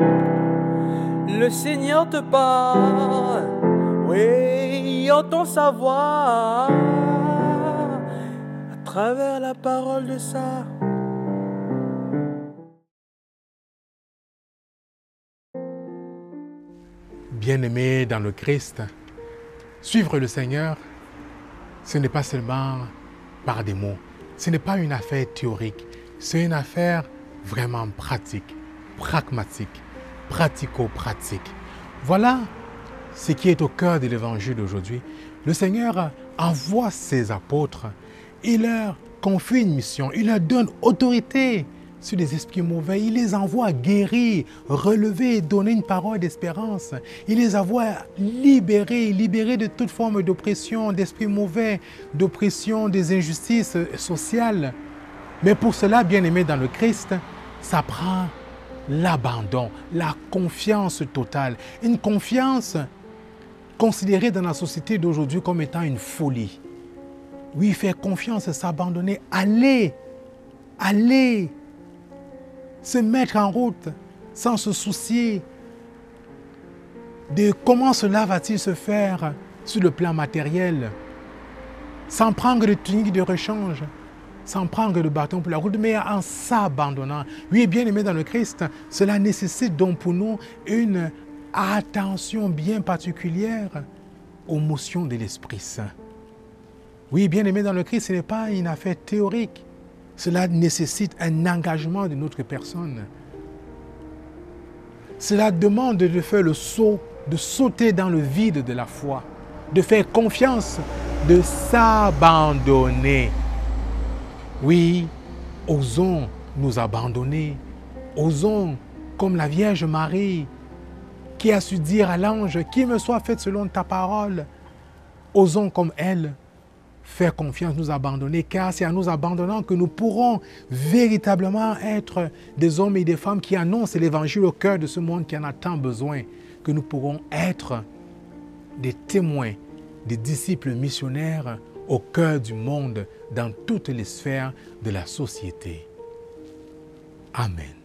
Le Seigneur te parle, oui, entend sa voix. À travers la parole de ça. Bien-aimé dans le Christ, suivre le Seigneur, ce n'est pas seulement par des mots, ce n'est pas une affaire théorique, c'est une affaire vraiment pratique, pragmatique, pratico-pratique. Voilà ce qui est au cœur de l'évangile d'aujourd'hui. Le Seigneur envoie ses apôtres, il leur confie une mission, il leur donne autorité sur les esprits mauvais. Il les envoie guérir, relever, donner une parole d'espérance. Il les envoie libérer, libérer de toute forme d'oppression, d'esprits mauvais, d'oppression, des injustices sociales. Mais pour cela, bien aimé dans le Christ, ça prend l'abandon, la confiance totale. Une confiance considérée dans la société d'aujourd'hui comme étant une folie. Oui, faire confiance, s'abandonner, aller, aller, se mettre en route sans se soucier de comment cela va-t-il se faire sur le plan matériel, sans prendre de tunique de rechange, sans prendre de bâton pour la route, mais en s'abandonnant. Oui, bien aimé dans le Christ, cela nécessite donc pour nous une attention bien particulière aux motions de l'Esprit Saint. Oui, bien aimé dans le Christ, ce n'est pas une affaire théorique. Cela nécessite un engagement de notre personne. Cela demande de faire le saut, de sauter dans le vide de la foi, de faire confiance, de s'abandonner. Oui, osons nous abandonner. Osons, comme la Vierge Marie, qui a su dire à l'ange, qu'il me soit fait selon ta parole. Osons comme elle faire confiance, nous abandonner, car c'est en nous abandonnant que nous pourrons véritablement être des hommes et des femmes qui annoncent l'évangile au cœur de ce monde qui en a tant besoin, que nous pourrons être des témoins, des disciples missionnaires au cœur du monde, dans toutes les sphères de la société. Amen.